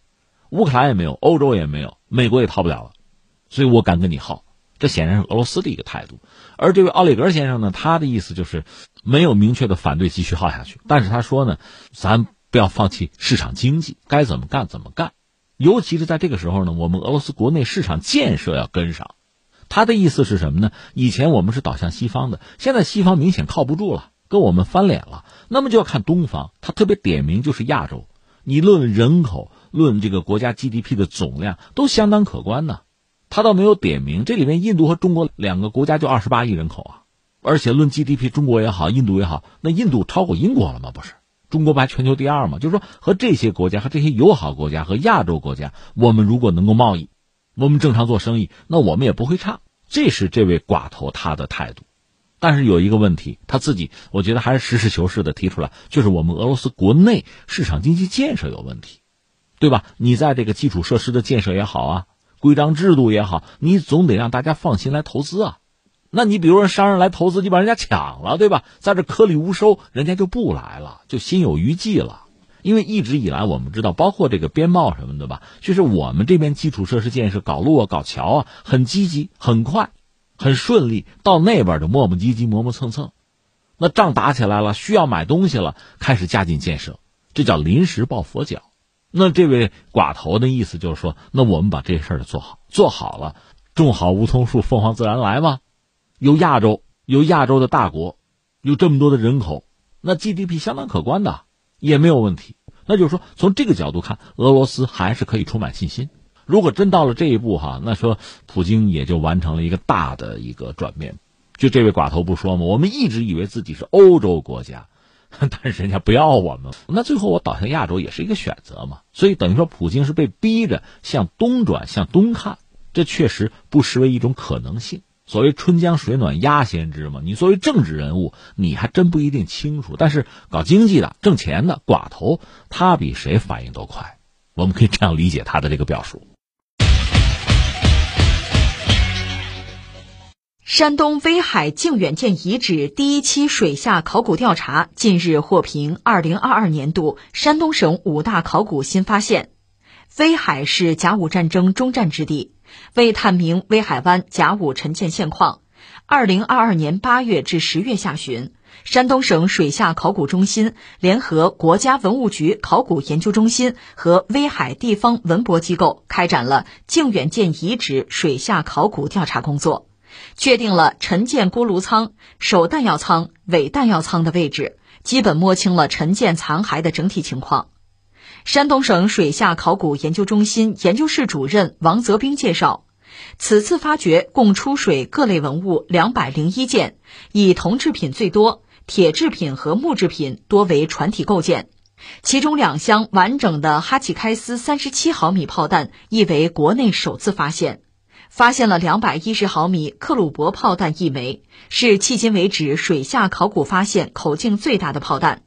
B: 乌克兰也没有，欧洲也没有，美国也掏不了了，所以我敢跟你耗。这显然是俄罗斯的一个态度，而这位奥里格先生呢，他的意思就是，没有明确的反对继续耗下去。但是他说呢，咱不要放弃市场经济，该怎么干怎么干。尤其是在这个时候呢，我们俄罗斯国内市场建设要跟上。他的意思是什么呢？以前我们是倒向西方的，现在西方明显靠不住了，跟我们翻脸了。那么就要看东方。他特别点名就是亚洲。你论人口，论这个国家 GDP 的总量，都相当可观呢。他倒没有点名，这里面印度和中国两个国家就二十八亿人口啊。而且论 GDP，中国也好，印度也好，那印度超过英国了吗？不是。中国排全球第二嘛，就是说和这些国家和这些友好国家和亚洲国家，我们如果能够贸易，我们正常做生意，那我们也不会差。这是这位寡头他的态度。但是有一个问题，他自己我觉得还是实事求是的提出来，就是我们俄罗斯国内市场经济建设有问题，对吧？你在这个基础设施的建设也好啊，规章制度也好，你总得让大家放心来投资啊。那你比如说商人来投资，你把人家抢了，对吧？在这颗粒无收，人家就不来了，就心有余悸了。因为一直以来我们知道，包括这个边贸什么的吧，就是我们这边基础设施建设、搞路啊、搞桥啊，很积极、很快、很顺利。到那边就磨磨唧唧、磨磨蹭蹭。那仗打起来了，需要买东西了，开始加紧建设，这叫临时抱佛脚。那这位寡头的意思就是说，那我们把这事儿做好，做好了，种好梧桐树，凤凰自然来嘛。有亚洲，有亚洲的大国，有这么多的人口，那 GDP 相当可观的，也没有问题。那就是说，从这个角度看，俄罗斯还是可以充满信心。如果真到了这一步哈，那说普京也就完成了一个大的一个转变。就这位寡头不说吗？我们一直以为自己是欧洲国家，但是人家不要我们，那最后我倒向亚洲也是一个选择嘛。所以等于说，普京是被逼着向东转，向东看，这确实不失为一种可能性。所谓春江水暖鸭先知嘛，你作为政治人物，你还真不一定清楚。但是搞经济的、挣钱的寡头，他比谁反应都快。我们可以这样理解他的这个表述。
A: 山东威海靖远舰遗址第一期水下考古调查近日获评二零二二年度山东省五大考古新发现。威海是甲午战争中战之地。为探明威海湾甲午沉建现况，二零二二年八月至十月下旬，山东省水下考古中心联合国家文物局考古研究中心和威海地方文博机构开展了靖远舰遗址水下考古调查工作，确定了沉舰锅炉舱、首弹药舱、尾弹药舱的位置，基本摸清了沉舰残骸的整体情况。山东省水下考古研究中心研究室主任王泽兵介绍，此次发掘共出水各类文物两百零一件，以铜制品最多，铁制品和木制品多为船体构件。其中两箱完整的哈奇开斯三十七毫米炮弹亦为国内首次发现，发现了两百一十毫米克虏伯炮弹一枚，是迄今为止水下考古发现口径最大的炮弹。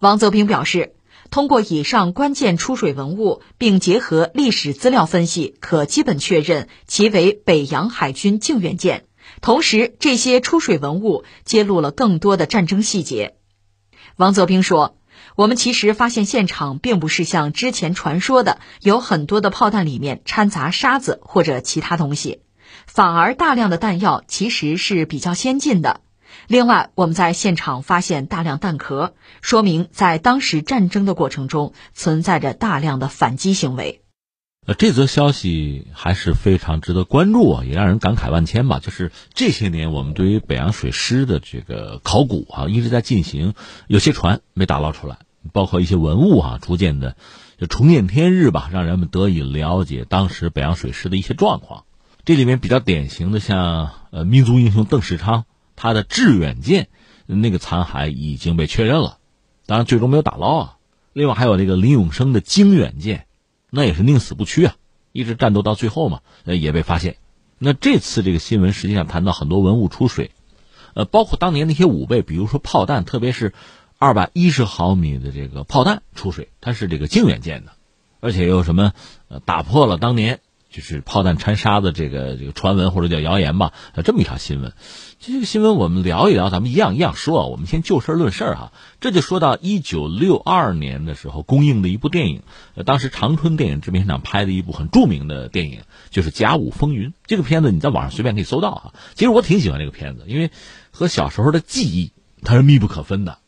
A: 王泽兵表示。通过以上关键出水文物，并结合历史资料分析，可基本确认其为北洋海军靖远舰。同时，这些出水文物揭露了更多的战争细节。王泽兵说：“我们其实发现现场并不是像之前传说的有很多的炮弹里面掺杂沙子或者其他东西，反而大量的弹药其实是比较先进的。”另外，我们在现场发现大量弹壳，说明在当时战争的过程中存在着大量的反击行为。
B: 呃，这则消息还是非常值得关注啊，也让人感慨万千吧。就是这些年，我们对于北洋水师的这个考古啊，一直在进行，有些船没打捞出来，包括一些文物啊，逐渐的就重见天日吧，让人们得以了解当时北洋水师的一些状况。这里面比较典型的，像呃民族英雄邓世昌。他的致远舰那个残骸已经被确认了，当然最终没有打捞啊。另外还有那个林永生的经远舰，那也是宁死不屈啊，一直战斗到最后嘛，呃也被发现。那这次这个新闻实际上谈到很多文物出水，呃，包括当年那些武备，比如说炮弹，特别是二百一十毫米的这个炮弹出水，它是这个经远舰的，而且又什么呃打破了当年就是炮弹掺沙的这个这个传闻或者叫谣言吧，这么一条新闻。这个新闻我们聊一聊，咱们一样一样说。我们先就事论事哈。这就说到一九六二年的时候公映的一部电影，当时长春电影制片厂拍的一部很著名的电影，就是《甲午风云》。这个片子你在网上随便可以搜到哈。其实我挺喜欢这个片子，因为和小时候的记忆它是密不可分的。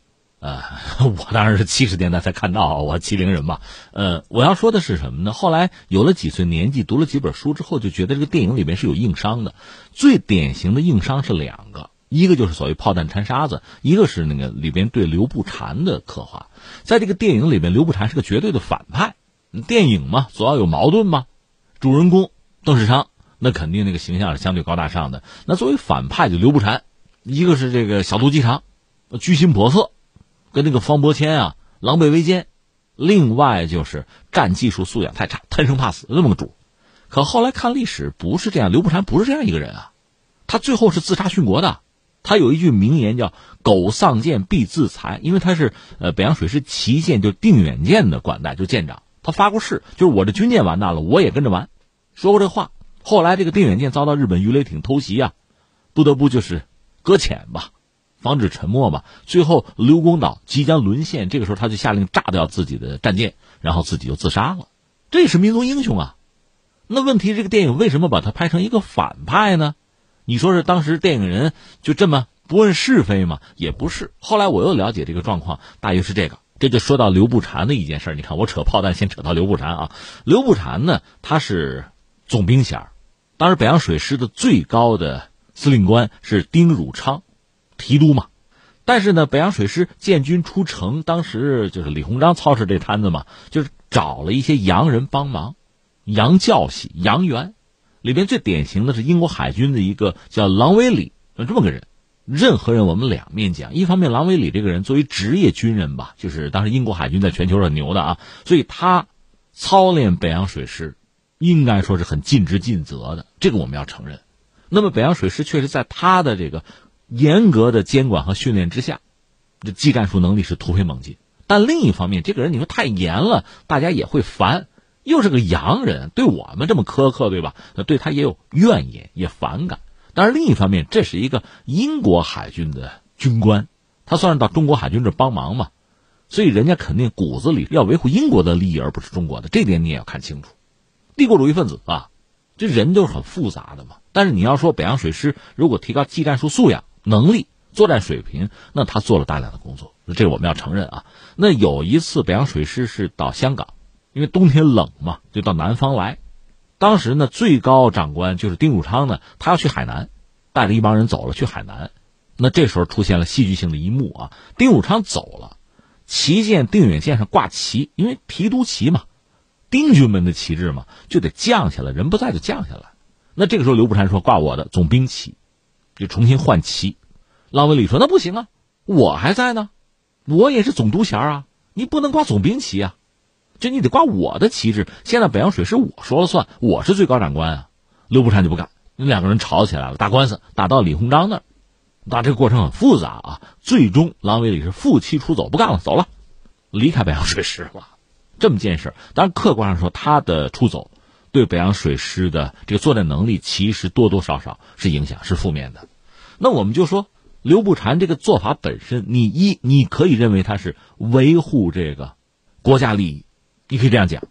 B: 呃，我当然是七十年代才看到，我七零人嘛。呃，我要说的是什么呢？后来有了几岁年纪，读了几本书之后，就觉得这个电影里面是有硬伤的。最典型的硬伤是两个，一个就是所谓炮弹掺沙子，一个是那个里边对刘步蟾的刻画。在这个电影里面，刘步蟾是个绝对的反派。电影嘛，总要有矛盾嘛。主人公邓世昌，那肯定那个形象是相对高大上的。那作为反派就刘步蟾，一个是这个小肚鸡肠，居心叵测。跟那个方伯谦啊狼狈为奸，另外就是战技术素养太差，贪生怕死那么个主。可后来看历史不是这样，刘步蟾不是这样一个人啊，他最后是自杀殉国的。他有一句名言叫“狗丧舰必自裁”，因为他是呃北洋水师旗舰就定远舰的管带，就舰长。他发过誓，就是我的军舰完蛋了，我也跟着完。说过这话。后来这个定远舰遭到日本鱼雷艇偷袭啊，不得不就是搁浅吧。防止沉没嘛，最后刘公岛即将沦陷，这个时候他就下令炸掉自己的战舰，然后自己就自杀了。这是民族英雄啊！那问题，这个电影为什么把他拍成一个反派呢？你说是当时电影人就这么不问是非吗？也不是。后来我又了解这个状况，大约是这个。这就说到刘步蟾的一件事。你看，我扯炮弹，先扯到刘步蟾啊。刘步蟾呢，他是总兵衔，当时北洋水师的最高的司令官是丁汝昌。提督嘛，但是呢，北洋水师建军出城，当时就是李鸿章操持这摊子嘛，就是找了一些洋人帮忙，洋教习、洋员，里边最典型的是英国海军的一个叫郎威里，有这么个人。任何人我们两面讲，一方面郎威里这个人作为职业军人吧，就是当时英国海军在全球很牛的啊，所以他操练北洋水师，应该说是很尽职尽责的，这个我们要承认。那么北洋水师确实在他的这个。严格的监管和训练之下，这技战术能力是突飞猛进。但另一方面，这个人你说太严了，大家也会烦。又是个洋人，对我们这么苛刻，对吧？那对他也有怨言，也反感。但是另一方面，这是一个英国海军的军官，他算是到中国海军这帮忙嘛，所以人家肯定骨子里要维护英国的利益，而不是中国的。这点你也要看清楚。帝国主义分子啊，这人就是很复杂的嘛。但是你要说北洋水师如果提高技战术素养，能力、作战水平，那他做了大量的工作，这个我们要承认啊。那有一次北洋水师是到香港，因为冬天冷嘛，就到南方来。当时呢，最高长官就是丁汝昌呢，他要去海南，带着一帮人走了去海南。那这时候出现了戏剧性的一幕啊，丁汝昌走了，旗舰定远舰上挂旗，因为提督旗嘛，丁军们的旗帜嘛，就得降下来，人不在就降下来。那这个时候刘步蟾说挂我的总兵旗。就重新换旗，郎文礼说：“那不行啊，我还在呢，我也是总督衔啊，你不能挂总兵旗啊，就你得挂我的旗帜。现在北洋水师我说了算，我是最高长官啊。”刘步蟾就不干，那两个人吵起来了，打官司打到李鸿章那儿，那这个过程很复杂啊。最终郎文礼是负气出走，不干了，走了，离开北洋水师了。这么件事，当然客观上说，他的出走。对北洋水师的这个作战能力，其实多多少少是影响，是负面的。那我们就说刘步蟾这个做法本身，你一你可以认为他是维护这个国家利益，你可以这样讲。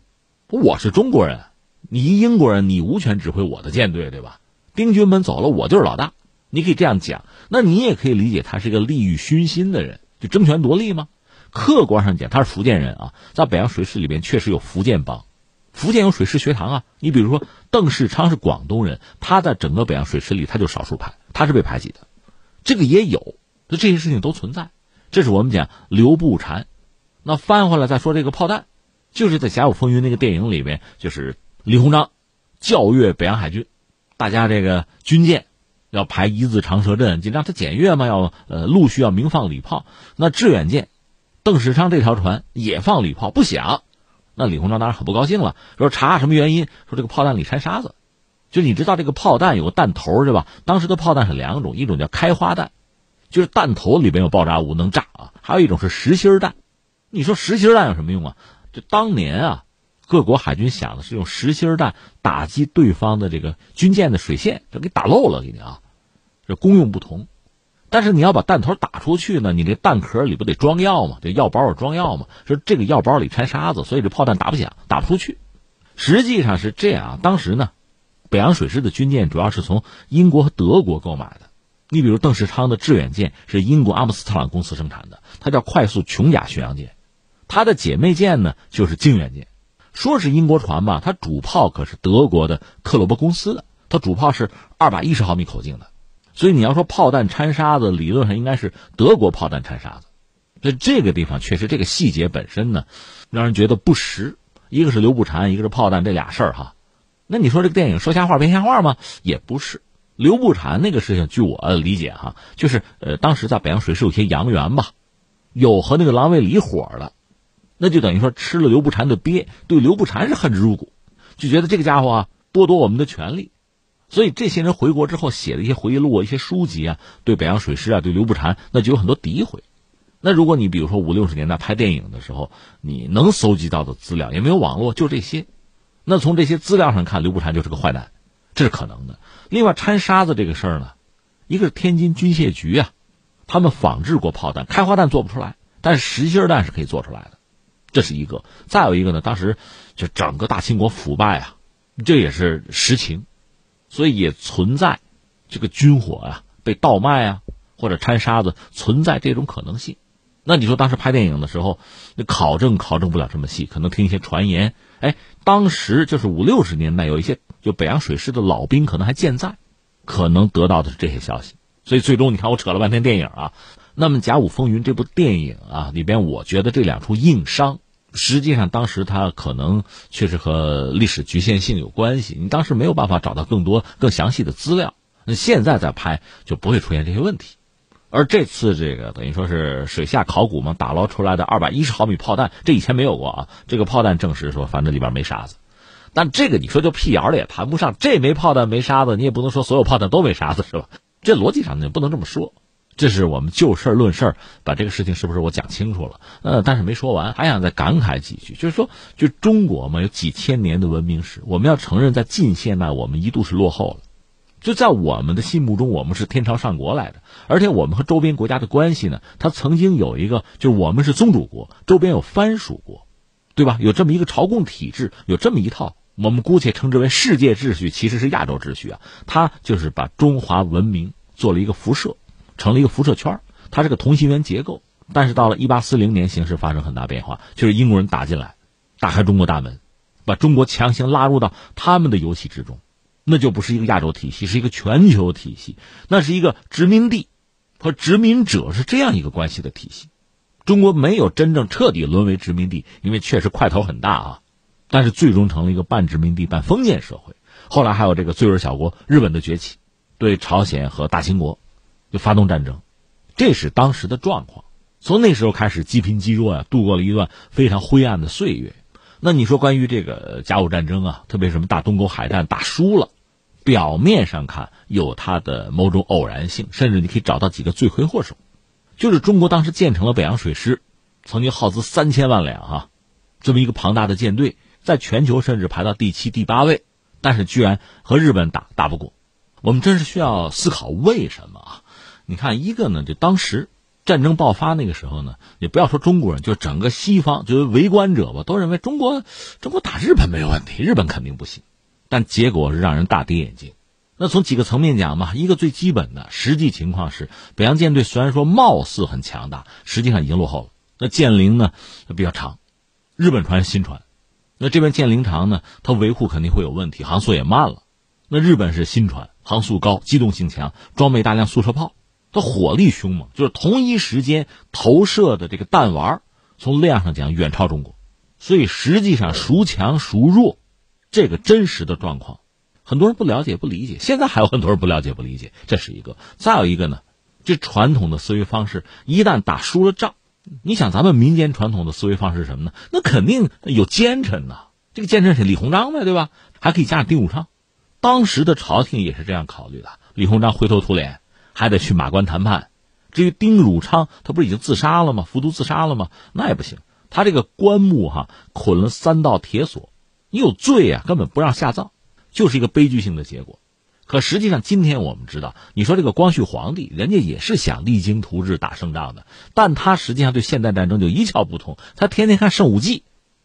B: 我是中国人，你一英国人，你无权指挥我的舰队，对吧？丁军们走了，我就是老大，你可以这样讲。那你也可以理解他是一个利欲熏心的人，就争权夺利吗？客观上讲，他是福建人啊，在北洋水师里边确实有福建帮。福建有水师学堂啊，你比如说邓世昌是广东人，他在整个北洋水师里他就少数派，他是被排挤的，这个也有，那这些事情都存在。这是我们讲刘步蟾。那翻回来再说这个炮弹，就是在《甲午风云》那个电影里边，就是李鸿章教阅北洋海军，大家这个军舰要排一字长蛇阵，就让他检阅嘛，要呃陆续要鸣放礼炮。那致远舰，邓世昌这条船也放礼炮，不响。那李鸿章当然很不高兴了，说查什么原因？说这个炮弹里掺沙子，就你知道这个炮弹有个弹头对吧？当时的炮弹是两种，一种叫开花弹，就是弹头里边有爆炸物能炸啊；还有一种是实心弹。你说实心弹有什么用啊？这当年啊，各国海军想的是用实心弹打击对方的这个军舰的水线，就给打漏了给你啊，这功用不同。但是你要把弹头打出去呢，你这弹壳里不得装药吗？这药包是装药吗？说这个药包里掺沙子，所以这炮弹打不响，打不出去。实际上是这样啊，当时呢，北洋水师的军舰主要是从英国和德国购买的，你比如邓世昌的致远舰是英国阿姆斯特朗公司生产的，它叫快速琼雅巡洋舰，它的姐妹舰呢就是靖远舰。说是英国船吧，它主炮可是德国的克罗伯公司的，它主炮是二百一十毫米口径的，所以你要说炮弹掺沙子，理论上应该是德国炮弹掺沙子。所以这个地方确实这个细节本身呢，让人觉得不实。一个是刘步蟾，一个是炮弹，这俩事儿哈。那你说这个电影说瞎话编瞎话吗？也不是。刘步蟾那个事情，据我理解哈，就是呃，当时在北洋水师有些洋员吧，有和那个郎卫离火的，那就等于说吃了刘步蟾的鳖，对刘步蟾是恨之入骨，就觉得这个家伙啊剥夺我们的权利，所以这些人回国之后写的一些回忆录啊、一些书籍啊，对北洋水师啊，对刘步蟾那就有很多诋毁。那如果你比如说五六十年代拍电影的时候，你能搜集到的资料也没有网络，就这些。那从这些资料上看，刘步蟾就是个坏蛋，这是可能的。另外掺沙子这个事儿呢，一个是天津军械局啊，他们仿制过炮弹，开花弹做不出来，但是实心弹是可以做出来的，这是一个。再有一个呢，当时就整个大清国腐败啊，这也是实情，所以也存在这个军火啊被倒卖啊，或者掺沙子存在这种可能性。那你说当时拍电影的时候，那考证考证不了这么细，可能听一些传言。哎，当时就是五六十年代，有一些就北洋水师的老兵可能还健在，可能得到的是这些消息。所以最终你看我扯了半天电影啊，那么《甲午风云》这部电影啊里边，我觉得这两处硬伤，实际上当时它可能确实和历史局限性有关系，你当时没有办法找到更多更详细的资料。那现在再拍就不会出现这些问题。而这次这个等于说是水下考古嘛，打捞出来的二百一十毫米炮弹，这以前没有过啊。这个炮弹证实说，反正里边没沙子。但这个你说就辟谣了也谈不上，这枚炮弹没沙子，你也不能说所有炮弹都没沙子是吧？这逻辑上你不能这么说。这是我们就事论事把这个事情是不是我讲清楚了？呃，但是没说完，还想再感慨几句，就是说，就中国嘛，有几千年的文明史，我们要承认，在近现代我们一度是落后了。就在我们的心目中，我们是天朝上国来的，而且我们和周边国家的关系呢，它曾经有一个，就我们是宗主国，周边有藩属国，对吧？有这么一个朝贡体制，有这么一套，我们姑且称之为世界秩序，其实是亚洲秩序啊。它就是把中华文明做了一个辐射，成了一个辐射圈，它是个同心圆结构。但是到了一八四零年，形势发生很大变化，就是英国人打进来，打开中国大门，把中国强行拉入到他们的游戏之中。那就不是一个亚洲体系，是一个全球体系。那是一个殖民地和殖民者是这样一个关系的体系。中国没有真正彻底沦为殖民地，因为确实块头很大啊。但是最终成了一个半殖民地半封建社会。后来还有这个罪恶小国日本的崛起，对朝鲜和大清国就发动战争，这是当时的状况。从那时候开始，积贫积弱呀，度过了一段非常灰暗的岁月。那你说关于这个甲午战争啊，特别什么大东沟海战打输了。表面上看有它的某种偶然性，甚至你可以找到几个罪魁祸首，就是中国当时建成了北洋水师，曾经耗资三千万两啊，这么一个庞大的舰队，在全球甚至排到第七、第八位，但是居然和日本打打不过，我们真是需要思考为什么啊？你看一个呢，就当时战争爆发那个时候呢，也不要说中国人，就整个西方，就是围观者吧，都认为中国中国打日本没有问题，日本肯定不行。但结果是让人大跌眼镜。那从几个层面讲嘛，一个最基本的实际情况是，北洋舰队虽然说貌似很强大，实际上已经落后了。那舰龄呢比较长，日本船是新船，那这边舰龄长呢，它维护肯定会有问题，航速也慢了。那日本是新船，航速高，机动性强，装备大量速射炮，它火力凶猛，就是同一时间投射的这个弹丸，从量上讲远超中国。所以实际上孰强孰弱？这个真实的状况，很多人不了解、不理解。现在还有很多人不了解、不理解，这是一个。再有一个呢，这传统的思维方式一旦打输了仗，你想咱们民间传统的思维方式是什么呢？那肯定有奸臣呐。这个奸臣是李鸿章呗，对吧？还可以加上丁汝昌。当时的朝廷也是这样考虑的。李鸿章灰头土脸，还得去马关谈判。至于丁汝昌，他不是已经自杀了吗？服毒自杀了吗？那也不行。他这个棺木哈捆了三道铁锁。你有罪啊，根本不让下葬，就是一个悲剧性的结果。可实际上，今天我们知道，你说这个光绪皇帝，人家也是想励精图治、打胜仗的，但他实际上对现代战争就一窍不通。他天天看《圣武记》，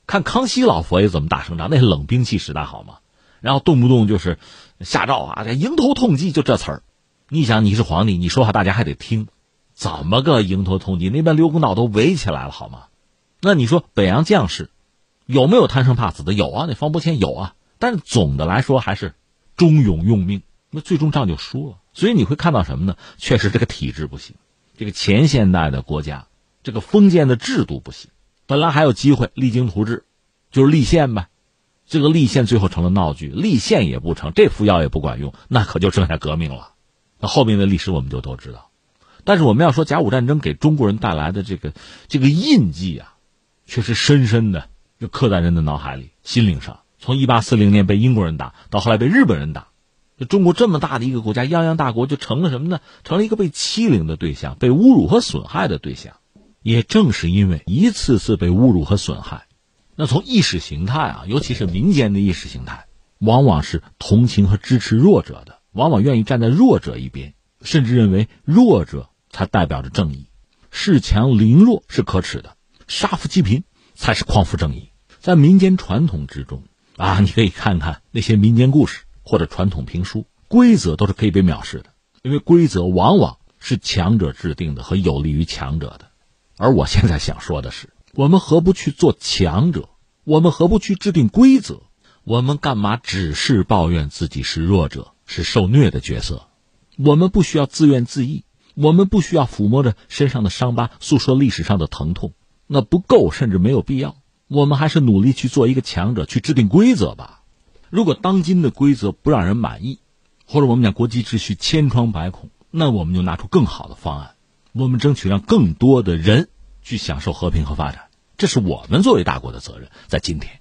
B: 看康熙老佛爷怎么打胜仗，那是冷兵器时代好吗？然后动不动就是下诏啊，这迎头痛击，就这词儿。你想你是皇帝，你说话大家还得听，怎么个迎头痛击？那边刘公岛都围起来了，好吗？那你说北洋将士有没有贪生怕死的？有啊，那方伯谦有啊。但是总的来说还是忠勇用命，那最终仗就输了。所以你会看到什么呢？确实这个体制不行，这个前现代的国家，这个封建的制度不行。本来还有机会励精图治，就是立宪呗。这个立宪最后成了闹剧，立宪也不成，这副药也不管用，那可就剩下革命了。那后面的历史我们就都知道。但是我们要说甲午战争给中国人带来的这个这个印记啊，却是深深的就刻在人的脑海里、心灵上。从一八四零年被英国人打，到后来被日本人打，就中国这么大的一个国家，泱泱大国就成了什么呢？成了一个被欺凌的对象，被侮辱和损害的对象。也正是因为一次次被侮辱和损害，那从意识形态啊，尤其是民间的意识形态，往往是同情和支持弱者的，往往愿意站在弱者一边，甚至认为弱者才代表着正义，恃强凌弱是可耻的，杀富济贫才是匡扶正义。在民间传统之中。啊，你可以看看那些民间故事或者传统评书，规则都是可以被藐视的，因为规则往往是强者制定的和有利于强者的。而我现在想说的是，我们何不去做强者？我们何不去制定规则？我们干嘛只是抱怨自己是弱者，是受虐的角色？我们不需要自怨自艾，我们不需要抚摸着身上的伤疤，诉说历史上的疼痛，那不够，甚至没有必要。我们还是努力去做一个强者，去制定规则吧。如果当今的规则不让人满意，或者我们讲国际秩序千疮百孔，那我们就拿出更好的方案。我们争取让更多的人去享受和平和发展，这是我们作为大国的责任。在今天，